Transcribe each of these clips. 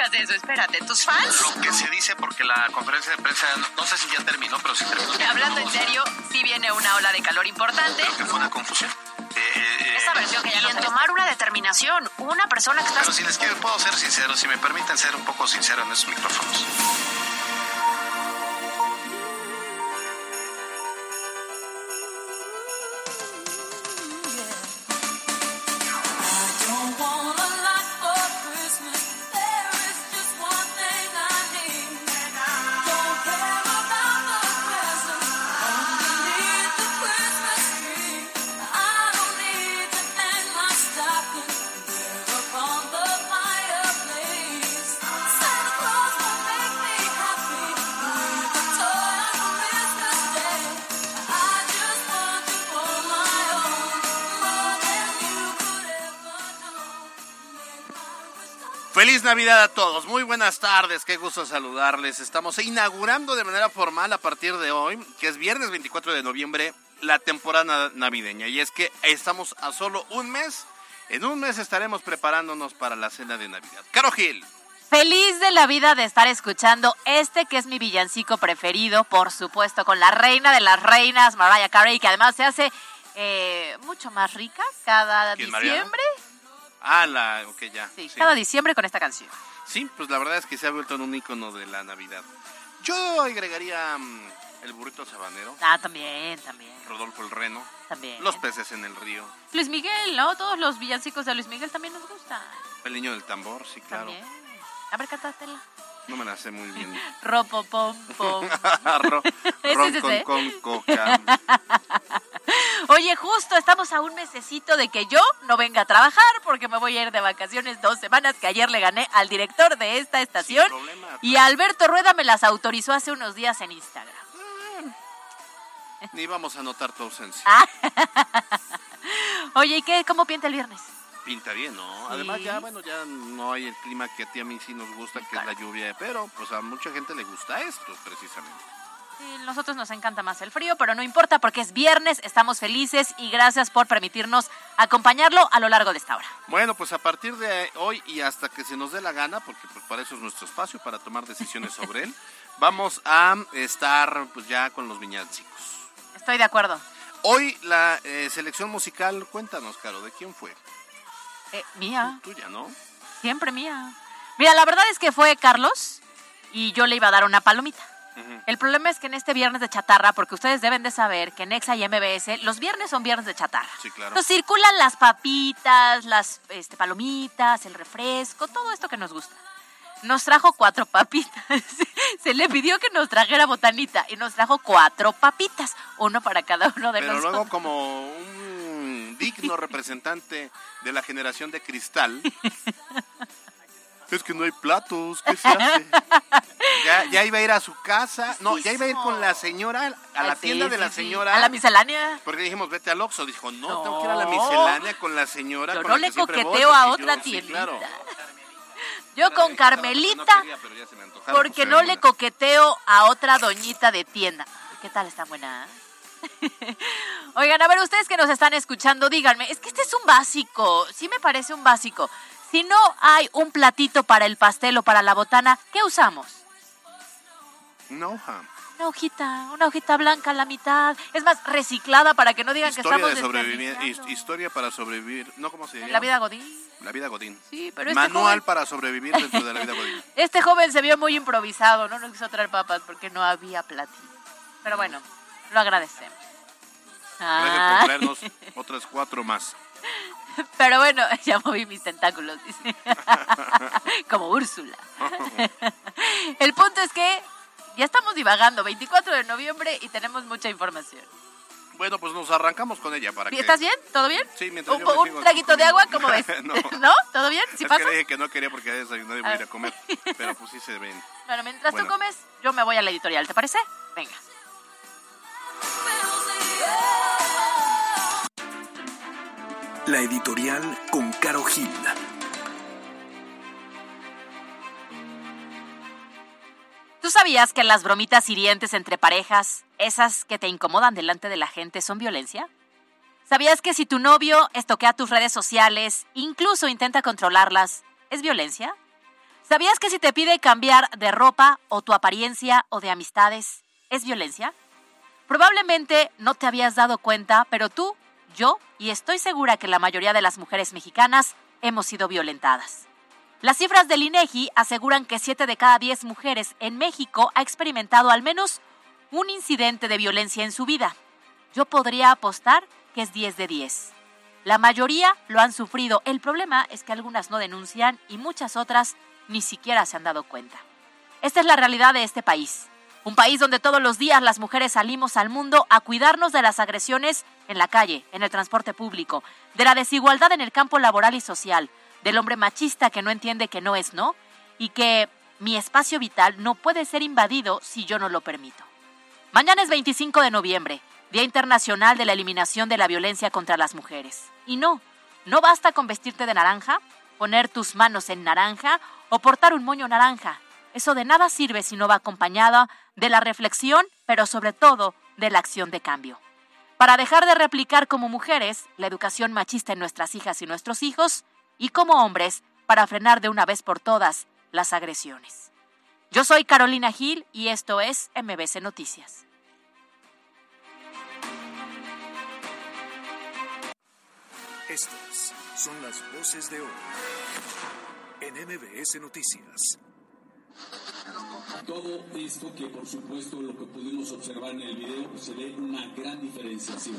Hagas eso, espérate, tus fans... Lo que se dice porque la conferencia de prensa, no, no sé si ya terminó, pero sí terminó. Hablando en serio, sí viene una ola de calor importante. Creo que fue una confusión. Eh, eh, Esa versión que ya no tomar una determinación, una persona que está... Pero si les quiero, puedo ser sincero, si me permiten ser un poco sincero en esos micrófonos. Feliz Navidad a todos, muy buenas tardes, qué gusto saludarles. Estamos inaugurando de manera formal a partir de hoy, que es viernes 24 de noviembre, la temporada navideña. Y es que estamos a solo un mes, en un mes estaremos preparándonos para la cena de Navidad. Caro Gil. Feliz de la vida de estar escuchando este que es mi villancico preferido, por supuesto, con la reina de las reinas, Mariah Carey, que además se hace eh, mucho más rica cada ¿Quién, Mariana? Ah, la, ok, ya. Sí, sí. cada diciembre con esta canción. Sí, pues la verdad es que se ha vuelto en un icono de la Navidad. Yo agregaría mm, el burrito sabanero, Ah, también, también, Rodolfo el Reno, también. los peces en el río, Luis Miguel, ¿no? Todos los villancicos de Luis Miguel también nos gustan. el niño del tambor, sí, claro. También. A ver, cántatela. No me la sé muy bien. Ropo, pom, pom. Ro- ron es con, con coca. Oye, justo estamos a un mesecito de que yo no venga a trabajar porque me voy a ir de vacaciones dos semanas que ayer le gané al director de esta estación problema, y Alberto Rueda me las autorizó hace unos días en Instagram. Ni vamos a notar tu ausencia. Ah. Oye, ¿y qué? ¿Cómo pinta el viernes? Pinta bien, ¿no? Sí. Además ya, bueno, ya no hay el clima que a ti a mí sí nos gusta, que es la lluvia, pero pues a mucha gente le gusta esto, precisamente. Sí, nosotros nos encanta más el frío, pero no importa porque es viernes, estamos felices y gracias por permitirnos acompañarlo a lo largo de esta hora. Bueno, pues a partir de hoy y hasta que se nos dé la gana, porque pues para eso es nuestro espacio, para tomar decisiones sobre él, vamos a estar pues ya con los viñancicos. Estoy de acuerdo. Hoy la eh, selección musical, cuéntanos, Caro, ¿de quién fue? Eh, mía. Tuya, ¿no? Siempre mía. Mira, la verdad es que fue Carlos y yo le iba a dar una palomita. El problema es que en este viernes de chatarra, porque ustedes deben de saber que en Exa y MBS los viernes son viernes de chatarra. Sí, claro. Nos circulan las papitas, las este, palomitas, el refresco, todo esto que nos gusta. Nos trajo cuatro papitas. Se le pidió que nos trajera botanita y nos trajo cuatro papitas, uno para cada uno de Pero nosotros. luego como un digno representante de la generación de cristal, es que no hay platos, ¿qué se hace? Ya, ya iba a ir a su casa, no, ya iba a ir con la señora, a la Sí, tienda de sí, la sí. señora. A la miscelánea. Porque dijimos, vete al Oxxo. Dijo, no, No. tengo que ir a la miscelánea con la señora. Yo con no la le voy, coqueteo a otra yo- claro. Yo con No Carmelita, quería, porque pues, no le coqueteo a otra doñita de tienda. ¿Qué tal está buena? Oigan, a ver, ustedes que nos están escuchando, díganme, es que este es un básico, sí me parece un básico. Si no hay un platito para el pastel o para la botana, ¿qué usamos? Una hoja. Una hojita, una hojita blanca a la mitad. Es más, reciclada para que no digan que Historia estamos de sobrevivir, historia para sobrevivir. No, ¿cómo se llama? La vida godín. La vida Godín. Sí, pero este Manual joven- para sobrevivir dentro de la vida Godín. Este joven se vio muy improvisado, no nos quiso traer papas porque no había platito. Pero bueno, lo agradecemos. Gracias por traernos otras cuatro más. pero bueno, ya moví mis tentáculos, dice. Como Úrsula. El punto es que ya estamos divagando, 24 de noviembre y tenemos mucha información. Bueno, pues nos arrancamos con ella para que... ¿Estás bien? ¿Todo bien? Sí, mientras ¿Un, yo me un sigo traguito de agua? ¿Cómo ves? No. ¿No? ¿Todo bien? ¿Sí es pasa? que le dije que no quería porque a desayunar y voy a ir a Ah. comer. Pero pues sí se ven. Bueno, mientras Bueno. tú comes, yo me voy a la editorial, ¿te parece? Venga. La editorial con Caro Gil. ¿Tú sabías que las bromitas hirientes entre parejas, esas que te incomodan delante de la gente, son violencia? ¿Sabías que si tu novio estoquea tus redes sociales, incluso intenta controlarlas, es violencia? ¿Sabías que si te pide cambiar de ropa o tu apariencia o de amistades, es violencia? Probablemente no te habías dado cuenta, pero tú, yo y estoy segura que la mayoría de las mujeres mexicanas hemos sido violentadas. Las cifras del INEGI aseguran que 7 de cada 10 mujeres en México ha experimentado al menos un incidente de violencia en su vida. Yo podría apostar que es 10 de 10. La mayoría lo han sufrido. El problema es que algunas no denuncian y muchas otras ni siquiera se han dado cuenta. Esta es la realidad de este país. Un país donde todos los días las mujeres salimos al mundo a cuidarnos de las agresiones en la calle, en el transporte público, de la desigualdad en el campo laboral y social, del hombre machista que no entiende que no es no y que mi espacio vital no puede ser invadido si yo no lo permito. Mañana es 25 de noviembre, Día Internacional de la Eliminación de la Violencia contra las Mujeres. Y no, no basta con vestirte de naranja, poner tus manos en naranja o portar un moño naranja. Eso de nada sirve si no va acompañada de la reflexión, pero sobre todo de la acción de cambio. Para dejar de replicar como mujeres la educación machista en nuestras hijas y nuestros hijos, y como hombres, para frenar de una vez por todas las agresiones. Yo soy Carolina Gil y esto es MBC Noticias. Estas son las voces de hoy en MBS Noticias. Todo esto que por supuesto lo que pudimos observar en el video se ve una gran diferenciación.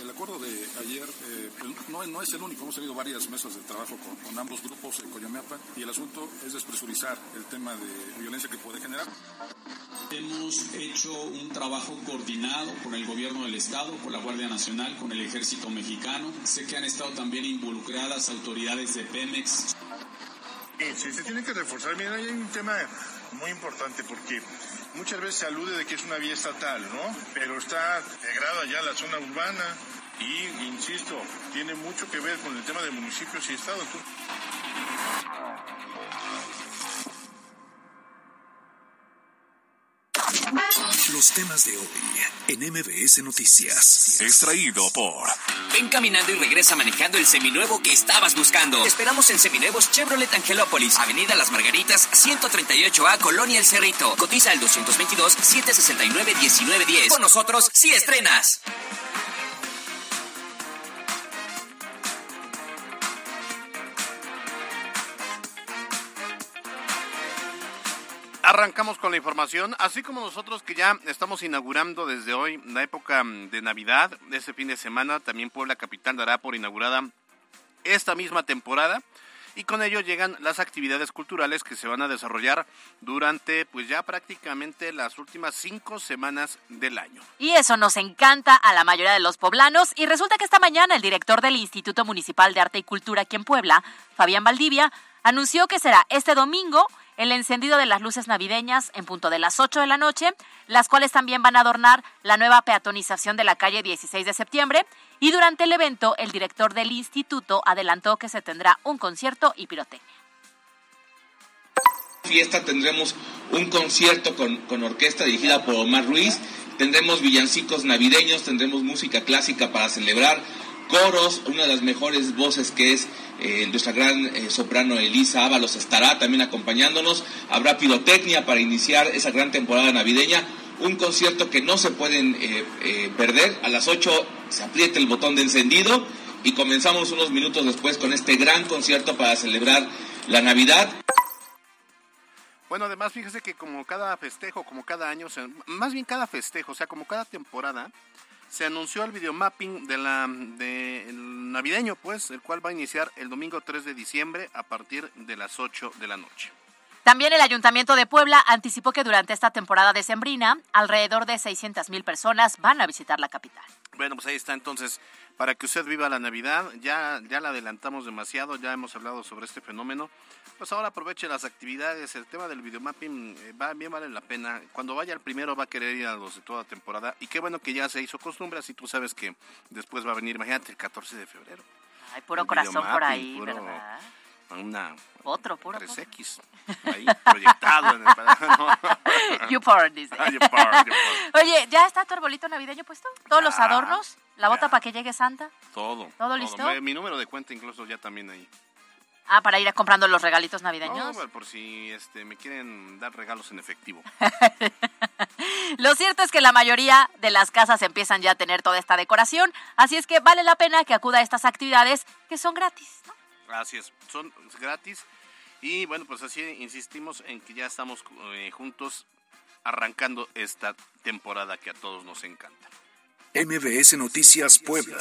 El acuerdo de ayer eh, pues, no, no es el único, hemos tenido varias mesas de trabajo con, con ambos grupos en Coyamapa y el asunto es despresurizar el tema de violencia que puede generar. Hemos hecho un trabajo coordinado con el gobierno del estado, con la Guardia Nacional, con el ejército mexicano. Sé que han estado también involucradas autoridades de Pemex. Sí, se tiene que reforzar. Mira, hay un tema muy importante porque muchas veces se alude de que es una vía estatal, ¿no? Pero está integrada ya la zona urbana y, insisto, tiene mucho que ver con el tema de municipios y estados. Los temas de hoy en MBS Noticias. Extraído por Ven caminando y regresa manejando el seminuevo que estabas buscando. Te esperamos en Seminuevos Chevrolet Angelópolis, Avenida Las Margaritas, 138A, Colonia El Cerrito. Cotiza el 222-769-1910. Con nosotros, si estrenas. Arrancamos con la información, así como nosotros que ya estamos inaugurando desde hoy la época mm, de Navidad, ese fin de semana, también Puebla Capital dará por inaugurada esta misma temporada y con ello llegan las actividades culturales que se van a desarrollar durante pues ya prácticamente las últimas cinco semanas del año. Y eso nos encanta a la mayoría de los poblanos. Y resulta que esta mañana el director del Instituto Municipal de Arte y Cultura aquí en Puebla, Fabián Valdivia, anunció que será este domingo el encendido de las luces navideñas en punto de las 8 de la noche, las cuales también van a adornar la nueva peatonización de la calle 16 de septiembre. Y durante el evento, el director del instituto adelantó que se tendrá un concierto y pirotecnia. fiesta tendremos un concierto con, con orquesta dirigida por Omar Ruiz, tendremos villancicos navideños, tendremos música clásica para celebrar, coros, una de las mejores voces que es eh, nuestra gran eh, soprano Elisa Ábalos estará también acompañándonos, habrá pirotecnia para iniciar esa gran temporada navideña, un concierto que no se pueden eh, perder, a las 8 se aprieta el botón de encendido y comenzamos unos minutos después con este gran concierto para celebrar la Navidad. Bueno, además fíjese que como cada festejo, como cada año, más bien cada festejo, o sea, como cada temporada, se anunció el videomapping de la de navideño, pues, el cual va a iniciar el domingo 3 de diciembre a partir de las 8 de la noche. También el Ayuntamiento de Puebla anticipó que durante esta temporada decembrina, alrededor de 600 mil personas van a visitar la capital. Bueno, pues ahí está entonces, para que usted viva la Navidad, ya, ya la adelantamos demasiado, ya hemos hablado sobre este fenómeno, pues ahora aproveche las actividades, el tema del videomapping eh, va, bien vale la pena, cuando vaya el primero va a querer ir a los de toda temporada, y qué bueno que ya se hizo costumbre, así tú sabes que después va a venir, imagínate, el 14 de febrero. Hay puro corazón por ahí, puro- ¿verdad? Una Otro, puro. 3X, ahí proyectado en el... YouPorn, dice. Ah, YouPorn, YouPorn. Oye, ¿ya está tu arbolito navideño puesto? ¿Todos los adornos? ¿La bota para que llegue Santa? Todo. ¿Todo listo? Mi- Mi número de cuenta incluso ya también ahí. Ah, para ir comprando los regalitos No, navideños. bueno, por si este, me quieren dar regalos en efectivo. Lo cierto es que la mayoría de las casas empiezan ya a tener toda esta decoración, así es que vale la pena que acuda a estas actividades que son gratis. ¿no? Así es, son gratis. Y bueno, pues así insistimos en que ya estamos eh, juntos arrancando esta temporada que a todos nos encanta. MBS Noticias Puebla.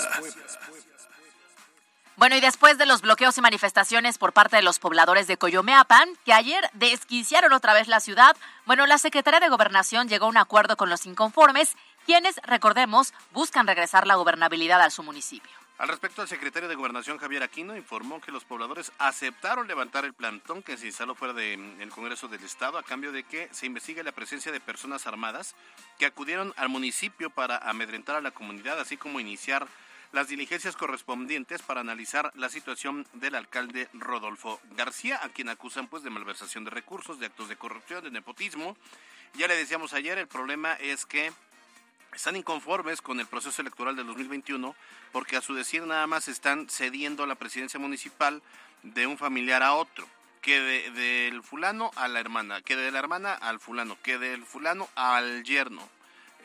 Bueno, y después de los bloqueos y manifestaciones por parte de los pobladores de Coyomeapan, que ayer desquiciaron otra vez la ciudad, bueno, la Secretaría de Gobernación llegó a un acuerdo con los inconformes, quienes, recordemos, buscan regresar la gobernabilidad a su municipio. Al respecto, el secretario de Gobernación Javier Aquino informó que los pobladores aceptaron levantar el plantón que se instaló fuera del Congreso del Estado a cambio de que se investigue la presencia de personas armadas que acudieron al municipio para amedrentar a la comunidad, así como iniciar las diligencias correspondientes para analizar la situación del alcalde Rodolfo García, a quien acusan pues de malversación de recursos, de actos de corrupción, de nepotismo. Ya le decíamos ayer, el problema es que están inconformes con el proceso electoral del 2021 porque a su decir nada más están cediendo la presidencia municipal de un familiar a otro, que de- del fulano a la hermana, que de la hermana al fulano, que del fulano al yerno,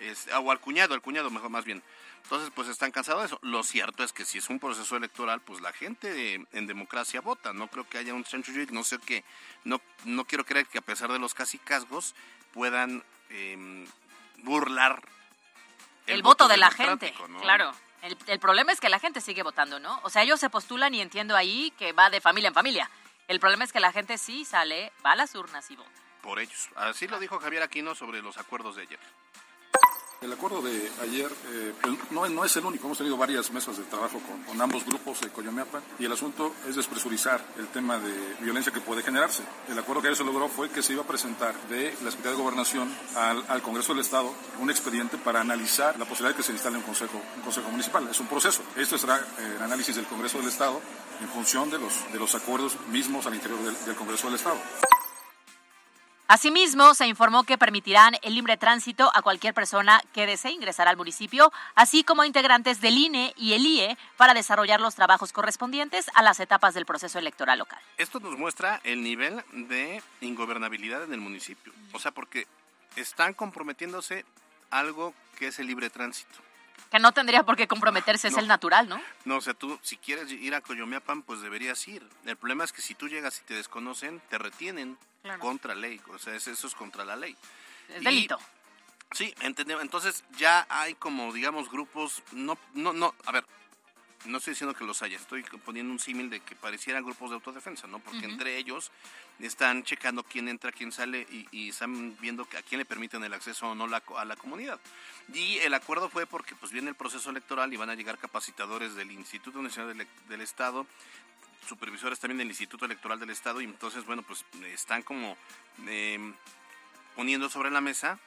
es- o al cuñado, al cuñado mejor más bien. Entonces, pues están cansados de eso. Lo cierto es que si es un proceso electoral, pues la gente en democracia vota. No creo que haya un chanchullo, no sé qué. No, no quiero creer que a pesar de los casicazgos puedan em, burlar El, voto, de la gente, claro. El, el problema es que la gente sigue votando, ¿no? O sea, ellos se postulan y entiendo ahí que va de familia en familia. El problema es que la gente sí sale, va a las urnas y vota. Por ellos. Así lo dijo Javier Aquino sobre los acuerdos de ayer. El acuerdo de ayer eh, no, es el único, hemos tenido varias mesas de trabajo con, ambos grupos de Coyomeapan y el asunto es despresurizar el tema de violencia que puede generarse. El acuerdo que ayer se logró fue que se iba a presentar de la Secretaría de Gobernación al, Congreso del Estado un expediente para analizar la posibilidad de que se instale un consejo, un consejo municipal. Es un proceso. Esto será eh, el análisis del Congreso del Estado en función de los, de los acuerdos mismos al interior del Congreso del Estado. Asimismo, se informó que permitirán el libre tránsito a cualquier persona que desee ingresar al municipio, así como a integrantes del INE y el IE para desarrollar los trabajos correspondientes a las etapas del proceso electoral local. Esto nos muestra el nivel de ingobernabilidad en el municipio. O sea, porque están comprometiéndose algo que es el libre tránsito. Que no tendría por qué comprometerse, es el natural, ¿no? No, o sea, tú si quieres ir a Coyomeapan, pues deberías ir. El problema es que si tú llegas y te desconocen, te retienen Claro. contra ley. O sea, es- eso es contra la ley. Es Y- delito. Sí, entendemos. Entonces ya hay como, digamos, grupos, no, no, no, a ver, no estoy diciendo que los haya, estoy poniendo un símil de que parecieran grupos de autodefensa, ¿no? Porque entre ellos están checando quién entra, quién sale y, y están viendo a quién le permiten el acceso o no la- a la comunidad. Y el acuerdo fue porque pues viene el proceso electoral y van a llegar capacitadores del Instituto Nacional del, del Estado, supervisores también del Instituto Electoral del Estado y entonces, bueno, pues están como eh, poniendo sobre la mesa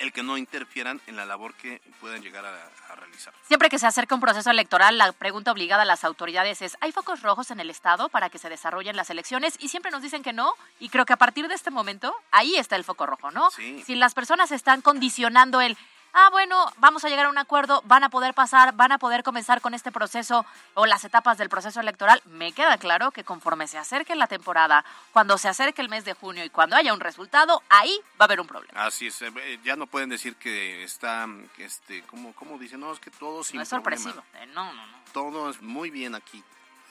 el que no interfieran en la labor que puedan llegar a, a realizar. Siempre que se acerca un proceso electoral, la pregunta obligada a las autoridades es, ¿hay focos rojos en el Estado para que se desarrollen las elecciones? Y siempre nos dicen que no, y creo que a partir de este momento, ahí está el foco rojo, ¿no? Sí. Si las personas están condicionando el, ah, bueno, vamos a llegar a un acuerdo, van a poder pasar, van a poder comenzar con este proceso o las etapas del proceso electoral, me queda claro que conforme se acerque la temporada, cuando se acerque el mes de junio y cuando haya un resultado, ahí va a haber un problema. Así es, eh, ya no pueden decir que está, este, como, como dicen, no, es que todo sin No es problema. sorpresivo. Eh, no, no, no. Todo es muy bien aquí,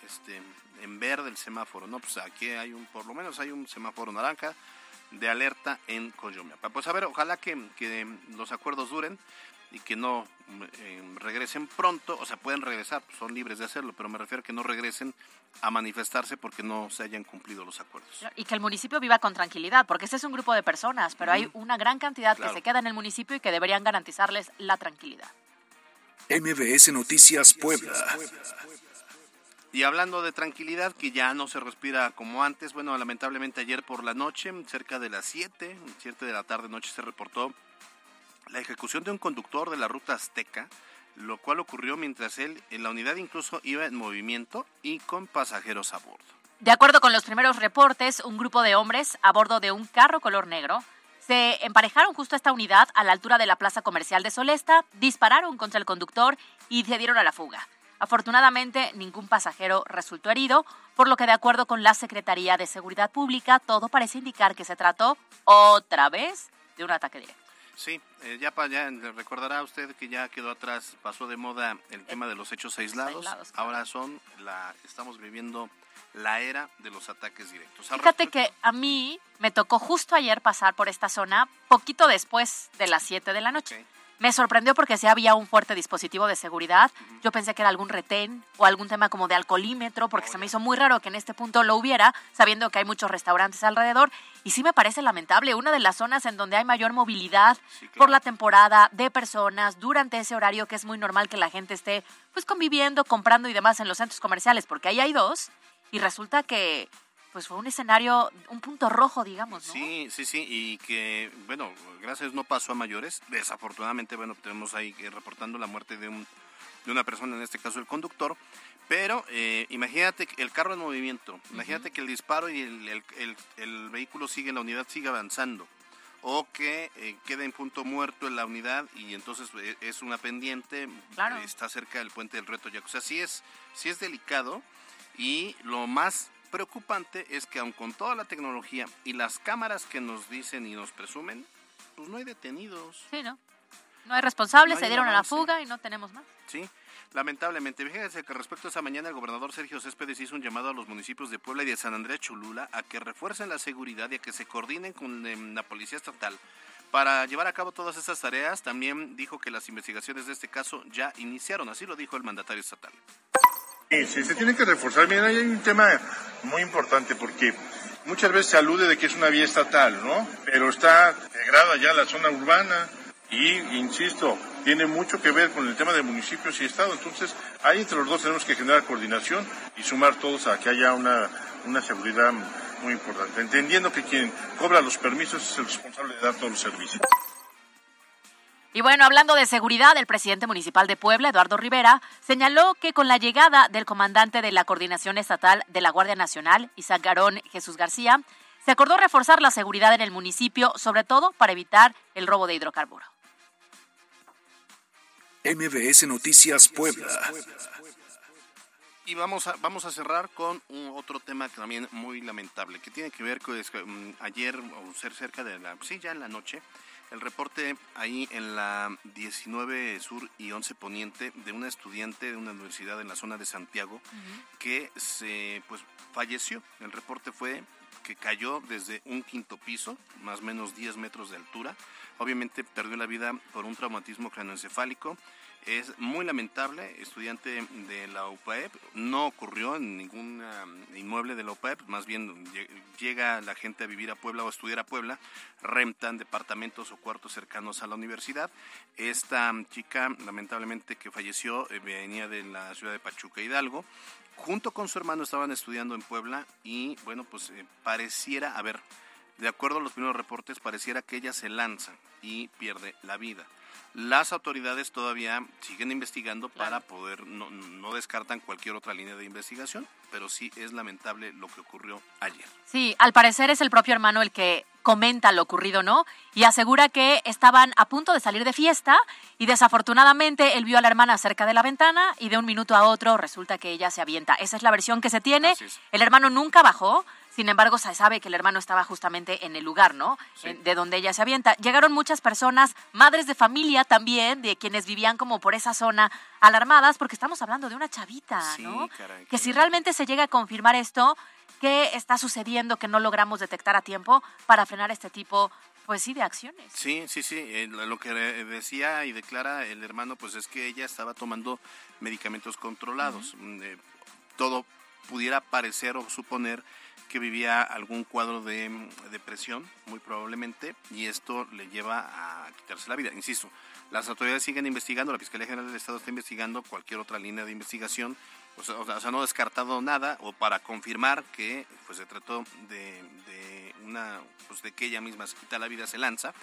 este, en verde el semáforo, ¿no? Pues aquí hay un, por lo menos hay un semáforo naranja de alerta en Coyomeapa. Pues a ver, ojalá que, que los acuerdos duren y que no eh, regresen pronto, o sea, pueden regresar, son libres de hacerlo, pero me refiero a que no regresen a manifestarse porque no se hayan cumplido los acuerdos. Y que el municipio viva con tranquilidad, porque este es un grupo de personas, pero hay una gran cantidad que se queda en el municipio y que deberían garantizarles la tranquilidad. MBS Noticias Puebla. Y hablando de tranquilidad, que ya no se respira como antes, bueno, lamentablemente ayer por la noche, cerca de las 7, 7 de la tarde noche se reportó la ejecución de un conductor de la ruta azteca, lo cual ocurrió mientras él en la unidad incluso iba en movimiento y con pasajeros a bordo. De acuerdo con los primeros reportes, un grupo de hombres a bordo de un carro color negro se emparejaron justo a esta unidad a la altura de la plaza comercial de Solesta, dispararon contra el conductor y se dieron a la fuga. Afortunadamente, ningún pasajero resultó herido, por lo que de acuerdo con la Secretaría de Seguridad Pública, todo parece indicar que se trató otra vez de un ataque directo. Sí, eh, ya, para ya recordará usted que ya quedó atrás, pasó de moda el tema de los hechos aislados. Ahora son la estamos viviendo la era de los ataques directos. Fíjate que a mí me tocó justo ayer pasar por esta zona, poquito después de las 7 de la noche. Me sorprendió porque sí había un fuerte dispositivo de seguridad. Yo pensé que era algún retén o algún tema como de alcoholímetro, porque se me hizo muy raro que en este punto lo hubiera, sabiendo que hay muchos restaurantes alrededor. Y sí me parece lamentable, una de las zonas en donde hay mayor movilidad por la temporada de personas durante ese horario que es muy normal que la gente esté pues conviviendo, comprando y demás en los centros comerciales, porque ahí hay dos. Y resulta que pues fue un escenario, un punto rojo, digamos, ¿no? Sí, sí, sí, y que, bueno, gracias no pasó a mayores. Desafortunadamente, bueno, tenemos ahí reportando la muerte de, un, de una persona, en este caso el conductor. Pero eh, imagínate el carro en movimiento, imagínate que el disparo y el, el, el, vehículo sigue, la unidad sigue avanzando. O que eh, queda en punto muerto en la unidad y entonces eh, es una pendiente, está cerca del puente del reto ya. O sea, sí es, sí es delicado y lo más preocupante es que aun con toda la tecnología y las cámaras que nos dicen y nos presumen, pues no hay detenidos. Sí, ¿no? No hay responsables, se dieron a la fuga y no tenemos más. Sí, lamentablemente. Fíjense que respecto a esa mañana el gobernador Sergio Céspedes hizo un llamado a los municipios de Puebla y de San Andrés Cholula a que refuercen la seguridad y a que se coordinen con em, la policía estatal para llevar a cabo todas esas tareas. También dijo que las investigaciones de este caso ya iniciaron, así lo dijo el mandatario estatal. Sí, sí, se tiene que reforzar. Miren, hay un tema muy importante porque muchas veces se alude de que es una vía estatal, ¿no? Pero está integrada ya la zona urbana y, insisto, tiene mucho que ver con el tema de municipios y estado. Entonces, ahí entre los dos tenemos que generar coordinación y sumar todos a que haya una, una seguridad muy importante, entendiendo que quien cobra los permisos es el responsable de dar todos los servicios. Y bueno, hablando de seguridad, el presidente municipal de Puebla, Eduardo Rivera, señaló que con la llegada del comandante de la Coordinación Estatal de la Guardia Nacional, Isaac Garón Jesús García, se acordó reforzar la seguridad en el municipio, sobre todo para evitar el robo de hidrocarburo. MBS Noticias Puebla. Y vamos a, vamos a cerrar con un otro tema también muy lamentable, que tiene que ver con mm, ayer, o ser cerca de la, sí, ya en la noche, el reporte ahí en la 19 Sur y 11 Poniente de una estudiante de una universidad en la zona de Santiago que se pues falleció. El reporte fue que cayó desde un quinto piso, más o menos 10 metros de altura. Obviamente perdió la vida por un traumatismo craneoencefálico es muy lamentable, estudiante de la UPAEP, no ocurrió en ningún inmueble de la UPAEP, más bien llega la gente a vivir a Puebla o a estudiar a Puebla, rentan departamentos o cuartos cercanos a la universidad. Esta chica, lamentablemente que falleció, eh, venía de la ciudad de Pachuca Hidalgo, junto con su hermano estaban estudiando en Puebla y bueno, pues eh, pareciera, a ver, de acuerdo a los primeros reportes, pareciera que ella se lanza y pierde la vida. Las autoridades todavía siguen investigando para poder, no, no descartan cualquier otra línea de investigación, pero sí es lamentable lo que ocurrió ayer. Sí, al parecer es el propio hermano el que comenta lo ocurrido, ¿no? Y asegura que estaban a punto de salir de fiesta y desafortunadamente él vio a la hermana cerca de la ventana y de un minuto a otro resulta que ella se avienta. Esa es la versión que se tiene. El hermano nunca bajó, sin embargo, se sabe que el hermano estaba justamente en el lugar, ¿no? De donde ella se avienta. Llegaron muchas personas, madres de familia también, de quienes vivían como por esa zona, alarmadas, porque estamos hablando de una chavita, ¿no? que si realmente se llega a confirmar esto, ¿qué está sucediendo que no logramos detectar a tiempo para frenar este tipo pues sí, de acciones. Sí, sí, sí. Eh, lo que decía y declara el hermano, pues es que ella estaba tomando medicamentos controlados. Mm, eh, todo pudiera parecer o suponer que vivía algún cuadro de mm, depresión, muy probablemente, y esto le lleva a quitarse la vida. Insisto, las autoridades siguen investigando, la Fiscalía General del Estado está investigando cualquier otra línea de investigación, o sea, o sea no ha descartado nada, o para confirmar que pues se trató de, de una, pues de que ella misma se quita la vida, se lanza,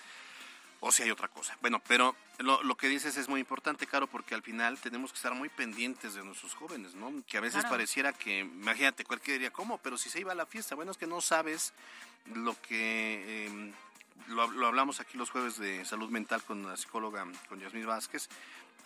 o si hay otra cosa. Bueno, pero lo, lo, que dices es muy importante, Caro, porque al final tenemos que estar muy pendientes de nuestros jóvenes, ¿no? Que a veces pareciera que, imagínate, cualquiera diría, ¿cómo? Pero si se iba a la fiesta, bueno, es que no sabes lo que... Eh, lo, lo, hablamos aquí los jueves de salud mental con la psicóloga, con Yasmín Vázquez,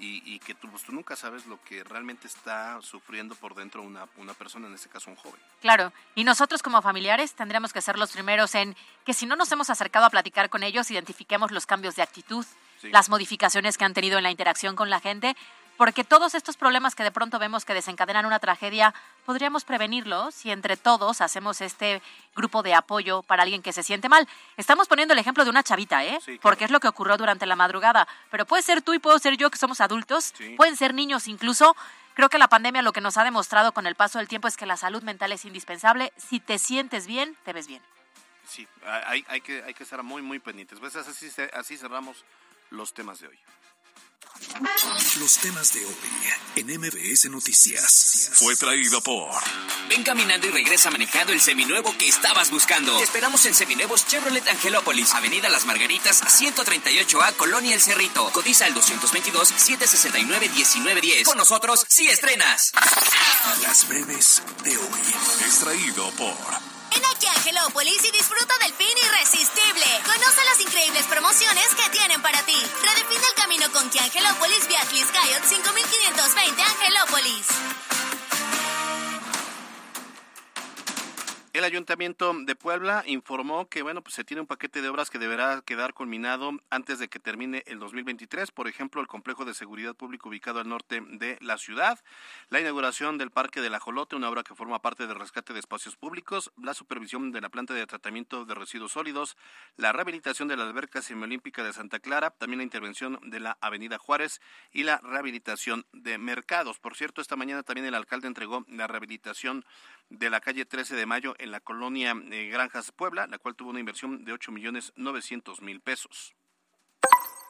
y, que tú, pues, tú, nunca sabes lo que realmente está sufriendo por dentro una, una persona, en este caso un joven. Claro, y nosotros como familiares tendríamos que ser los primeros en que si no nos hemos acercado a platicar con ellos, identifiquemos los cambios de actitud, las modificaciones que han tenido en la interacción con la gente, porque todos estos problemas que de pronto vemos que desencadenan una tragedia, podríamos prevenirlos si entre todos hacemos este grupo de apoyo para alguien que se siente mal. Estamos poniendo el ejemplo de una chavita, ¿eh? Porque es lo que ocurrió durante la madrugada, pero puede ser tú y puedo ser yo que somos adultos, pueden ser niños incluso. Creo que la pandemia lo que nos ha demostrado con el paso del tiempo es que la salud mental es indispensable. Si te sientes bien, te ves bien. Sí, hay, hay, que, hay que estar muy, muy pendientes. Pues así, así cerramos los temas de hoy. Los temas de hoy en MBS Noticias. Fue traído por. Ven caminando y regresa manejando el seminuevo que estabas buscando. Te esperamos en Seminuevos Chevrolet Angelópolis, Avenida Las Margaritas, 138A, Colonia El Cerrito. Codiza el 222-769-1910. Con nosotros, si estrenas. Las breves de hoy. Extraído por. Ven aquí a Angelópolis y disfruta del fin irresistible. Conoce las increíbles promociones que tienen para ti. Redefine el camino con que Angelópolis vía Coyote 5520 Angelópolis. El Ayuntamiento de Puebla informó que bueno, pues se tiene un paquete de obras que deberá quedar culminado antes de que termine el 2023, por ejemplo, el complejo de seguridad pública ubicado al norte de la ciudad, la inauguración del Parque del Ajolote, una obra que forma parte del rescate de espacios públicos, la supervisión de la planta de tratamiento de residuos sólidos, la rehabilitación de la alberca semiolímpica de Santa Clara, también la intervención de la Avenida Juárez y la rehabilitación de mercados. Por cierto, esta mañana también el alcalde entregó la rehabilitación de la calle 13 de Mayo en la colonia eh, Granjas Puebla, la cual tuvo una inversión de 8 millones 900 mil pesos.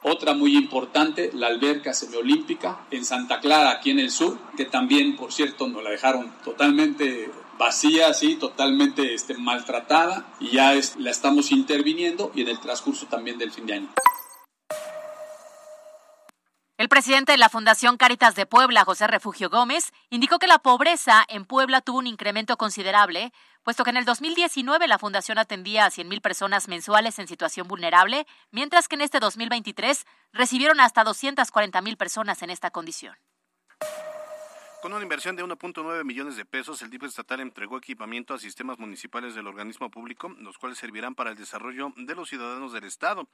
Otra muy importante, la alberca semiolímpica en Santa Clara, aquí en el sur, que también, por cierto, nos la dejaron totalmente vacía, sí, totalmente este, maltratada, y ya la estamos interviniendo y en el transcurso también del fin de año. El presidente de la Fundación Cáritas de Puebla, José Refugio Gómez, indicó que la pobreza en Puebla tuvo un incremento considerable, puesto que en el 2019 la fundación atendía a 100.000 personas mensuales en situación vulnerable, mientras que en este 2023 recibieron hasta 240.000 personas en esta condición. Con una inversión de 1.9 millones de pesos, el DIF estatal entregó equipamiento a sistemas municipales del organismo público, los cuales servirán para el desarrollo de los ciudadanos del Estado.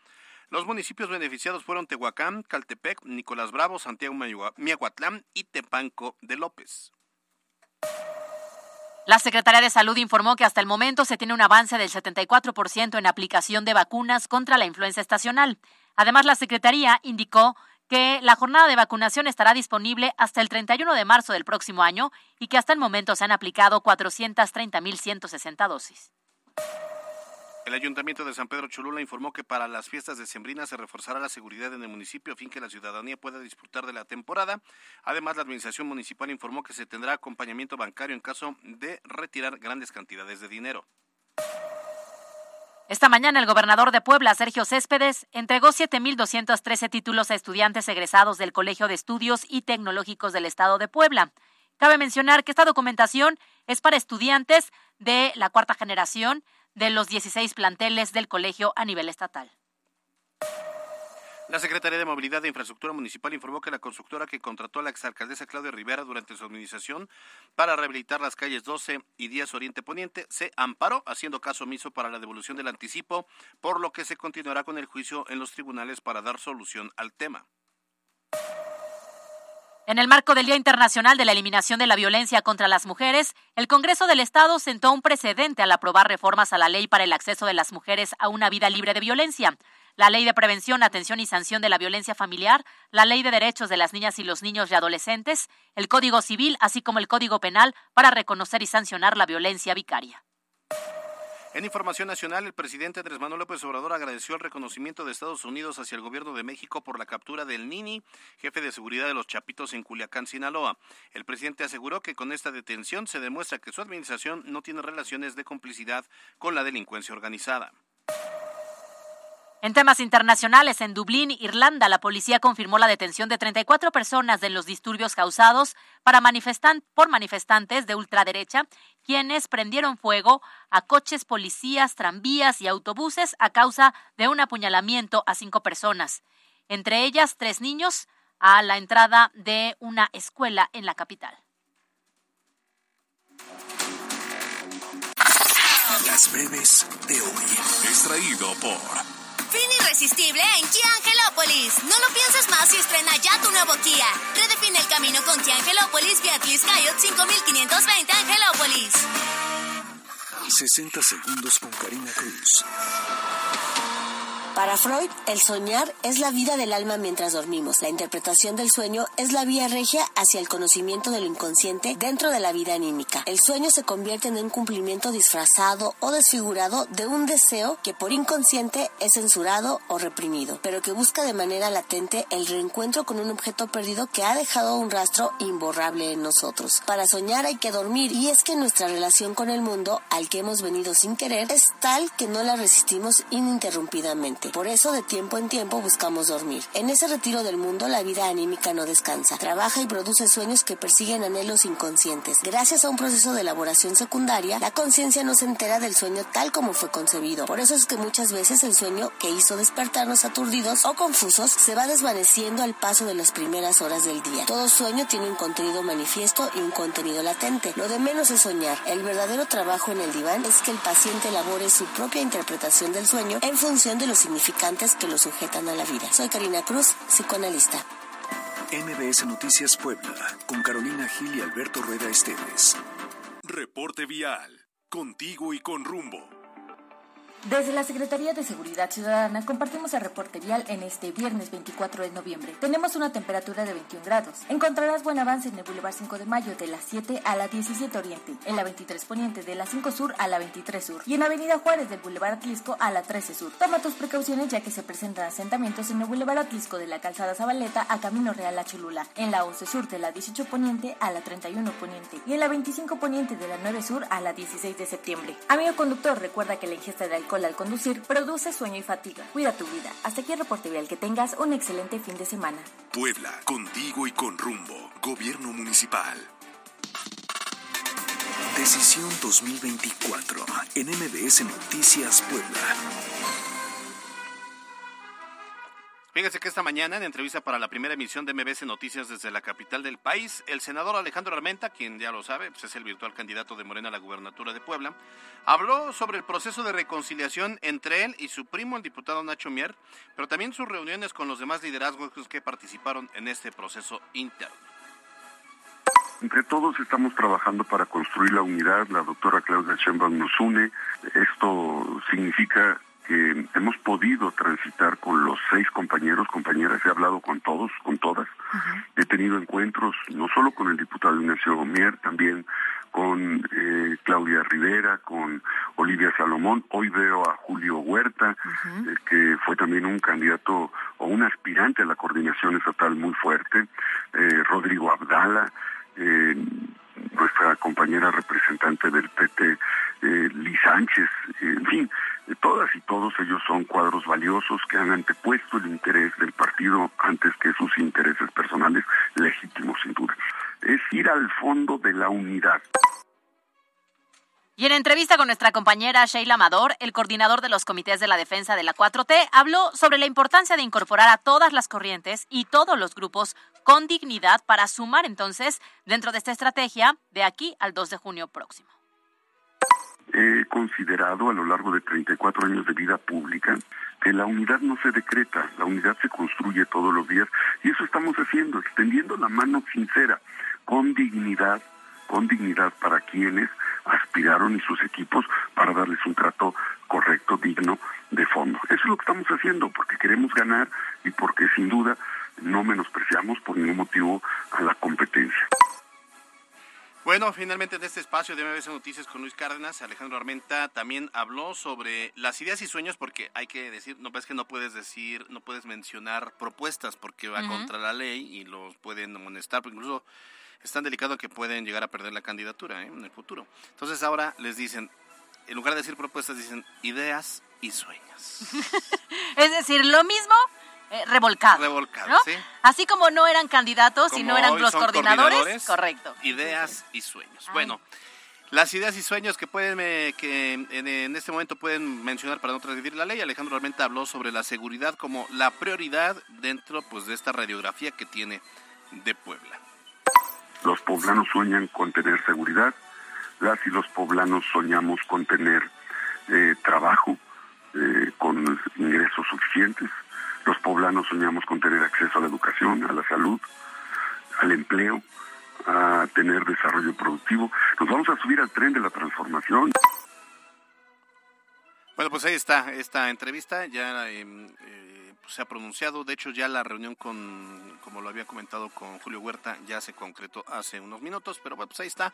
Los municipios beneficiados fueron Tehuacán, Caltepec, Nicolás Bravo, Santiago Miahuatlán y Tepanco de López. La Secretaría de Salud informó que hasta el momento se tiene un avance del 74% en aplicación de vacunas contra la influenza estacional. Además, la Secretaría indicó que la jornada de vacunación estará disponible hasta el 31 de marzo del próximo año y que hasta el momento se han aplicado 430.160 dosis. El Ayuntamiento de San Pedro Cholula informó que para las fiestas de Sembrina se reforzará la seguridad en el municipio a fin que la ciudadanía pueda disfrutar de la temporada. Además, la Administración Municipal informó que se tendrá acompañamiento bancario en caso de retirar grandes cantidades de dinero. Esta mañana el gobernador de Puebla, Sergio Céspedes, entregó 7.213 títulos a estudiantes egresados del Colegio de Estudios y Tecnológicos del Estado de Puebla. Cabe mencionar que esta documentación es para estudiantes de la cuarta generación de los 16 planteles del colegio a nivel estatal. La Secretaría de Movilidad e Infraestructura Municipal informó que la constructora que contrató a la exalcaldesa Claudia Rivera durante su administración para rehabilitar las calles 12 y 10 Oriente Poniente se amparó, haciendo caso omiso para la devolución del anticipo, por lo que se continuará con el juicio en los tribunales para dar solución al tema. En el marco del Día Internacional de la Eliminación de la Violencia contra las Mujeres, el Congreso del Estado sentó un precedente al aprobar reformas a la ley para el acceso de las mujeres a una vida libre de violencia. La Ley de Prevención, Atención y Sanción de la Violencia Familiar, la Ley de Derechos de las Niñas y los Niños y Adolescentes, el Código Civil, así como el Código Penal para reconocer y sancionar la violencia vicaria. En información nacional, el presidente Andrés Manuel López Obrador agradeció el reconocimiento de Estados Unidos hacia el gobierno de México por la captura del Nini, jefe de seguridad de los Chapitos en Culiacán, Sinaloa. El presidente aseguró que con esta detención se demuestra que su administración no tiene relaciones de complicidad con la delincuencia organizada. En temas internacionales, en Dublín, Irlanda, la policía confirmó la detención de 34 personas de los disturbios causados para manifestan por manifestantes de ultraderecha, quienes prendieron fuego a coches, policías, tranvías y autobuses a causa de un apuñalamiento a cinco personas, entre ellas tres niños, a la entrada de una escuela en la capital. Las breves de hoy. Extraído por Fin irresistible en Kia Angelópolis. No lo pienses más y estrena ya tu nuevo Kia. Redefine el camino con Kia Angelópolis Beatriz Coyote 5520 Angelópolis. 60 segundos con Karina Cruz. Para Freud, el soñar es la vida del alma mientras dormimos. La interpretación del sueño es la vía regia hacia el conocimiento de lo inconsciente dentro de la vida anímica. El sueño se convierte en un cumplimiento disfrazado o desfigurado de un deseo que por inconsciente es censurado o reprimido, pero que busca de manera latente el reencuentro con un objeto perdido que ha dejado un rastro imborrable en nosotros. Para soñar hay que dormir y es que nuestra relación con el mundo al que hemos venido sin querer es tal que no la resistimos ininterrumpidamente. Por eso de tiempo en tiempo buscamos dormir. En ese retiro del mundo la vida anímica no descansa. Trabaja y produce sueños que persiguen anhelos inconscientes. Gracias a un proceso de elaboración secundaria, la conciencia no se entera del sueño tal como fue concebido. Por eso es que muchas veces el sueño que hizo despertarnos aturdidos o confusos se va desvaneciendo al paso de las primeras horas del día. Todo sueño tiene un contenido manifiesto y un contenido latente. Lo de menos es soñar. El verdadero trabajo en el diván es que el paciente elabore su propia interpretación del sueño en función de los significados significantes que lo sujetan a la vida. Soy Karina Cruz, psicoanalista. MBS Noticias Puebla, con Carolina Gil y Alberto Rueda Esteves. Reporte vial, contigo y con rumbo. Desde la Secretaría de Seguridad Ciudadana compartimos el reporte vial en este viernes 24 de noviembre. Tenemos una temperatura de 21 grados. Encontrarás buen avance en el Boulevard 5 de Mayo de la 7 a la 17 Oriente, en la 23 Poniente de la 5 Sur a la 23 Sur y en Avenida Juárez del Boulevard Atlisco a la 13 Sur. Toma tus precauciones ya que se presentan asentamientos en el Boulevard Atlisco de la Calzada Zabaleta a Camino Real a Cholula, en la 11 Sur de la 18 Poniente a la 31 Poniente y en la 25 Poniente de la 9 Sur a la 16 de septiembre. Amigo conductor, recuerda que la ingesta de alcohol al conducir produce sueño y fatiga. Cuida tu vida. Hasta aquí el reporte vial. Que tengas un excelente fin de semana. Puebla, contigo y con rumbo. Gobierno Municipal. Decisión 2024 en MBS Noticias Puebla. Fíjense que esta mañana, en entrevista para la primera emisión de MBS Noticias desde la capital del país, el senador Alejandro Armenta, quien ya lo sabe, pues es el virtual candidato de Morena a la gubernatura de Puebla, habló sobre el proceso de reconciliación entre él y su primo, el diputado Nacho Mier, pero también sus reuniones con los demás liderazgos que participaron en este proceso interno. Entre todos estamos trabajando para construir la unidad. La doctora Claudia Sheinbaum nos une. Esto significa que hemos podido transitar con los seis compañeros, compañeras, he hablado con todos, con todas. He tenido encuentros no solo con el diputado Ignacio Gomier, también con eh, Claudia Rivera, con Olivia Salomón. Hoy veo a Julio Huerta, eh, que fue también un candidato o un aspirante a la coordinación estatal muy fuerte. Eh, Rodrigo Abdala, nuestra compañera representante del PT, Liz Sánchez, en fin, todas y todos ellos son cuadros valiosos que han antepuesto el interés del partido antes que sus intereses personales, legítimos sin duda. Es ir al fondo de la unidad. Y en entrevista con nuestra compañera Sheila Amador, el coordinador de los comités de la defensa de la 4T, habló sobre la importancia de incorporar a todas las corrientes y todos los grupos con dignidad para sumar entonces dentro de esta estrategia de aquí al 2 de junio próximo he considerado a lo largo de 34 años de vida pública que la unidad no se decreta, la unidad se construye todos los días y eso estamos haciendo, extendiendo la mano sincera, con dignidad, con dignidad para quienes aspiraron y sus equipos para darles un trato correcto, digno, de fondo. Eso es lo que estamos haciendo porque queremos ganar y porque sin duda no menospreciamos por ningún motivo a la competencia. Bueno, finalmente en este espacio de MBS Noticias con Luis Cárdenas, Alejandro Armenta también habló sobre las ideas y sueños, porque hay que decir, no es que no puedes decir, no puedes mencionar propuestas porque va contra la ley y los pueden amonestar, incluso es tan delicado que pueden llegar a perder la candidatura ¿eh? en el futuro. Entonces ahora les dicen, en lugar de decir propuestas, dicen ideas y sueños. es decir, lo mismo eh, revolcado. Revolcado, sí. Así como no eran candidatos y no eran los coordinadores, correcto. Ideas y sueños. Bueno, las ideas y sueños que pueden eh, que en, este momento pueden mencionar para no transgredir la ley. Alejandro Armenta habló sobre la seguridad como la prioridad dentro pues de esta radiografía que tiene de Puebla. Los poblanos sueñan con tener seguridad, las y los poblanos soñamos con tener eh, trabajo, con ingresos suficientes, los poblanos soñamos con tener acceso a la educación, a la salud, al empleo, a tener desarrollo productivo. Nos vamos a subir al tren de la transformación. Bueno, pues ahí está esta entrevista, ya em, eh, pues se ha pronunciado, de hecho ya la reunión con, como lo había comentado con Julio Huerta, ya se concretó hace unos minutos, pero bueno, pues ahí está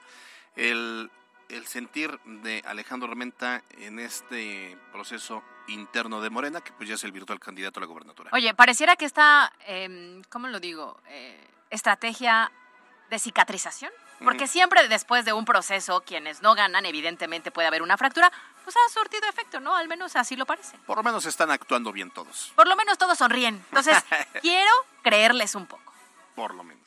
el, el sentir de Alejandro Armenta en este proceso interno de Morena, que pues ya es el virtual candidato a la gobernatura. Oye, pareciera que esta, eh, ¿cómo lo digo? Eh, estrategia de cicatrización, porque siempre después de un proceso, quienes no ganan, evidentemente puede haber una fractura, pues ha surtido efecto, ¿no? Al menos así lo parece. Por lo menos están actuando bien todos. Por lo menos todos sonríen. Entonces, quiero creerles un poco. Por lo menos.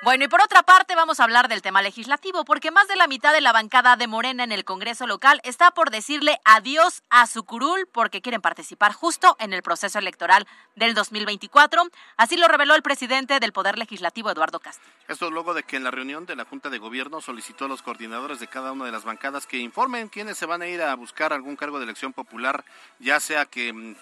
Bueno, y por otra parte vamos a hablar del tema legislativo, porque más de la mitad de la bancada de Morena en el Congreso local está por decirle adiós a su curul porque quieren participar justo en el proceso electoral del 2024. Así lo reveló el presidente del Poder Legislativo, Eduardo Castillo. Esto luego de que en la reunión de la Junta de Gobierno solicitó a los coordinadores de cada una de las bancadas que informen quiénes se van a ir a buscar algún cargo de elección popular, ya sea que mm,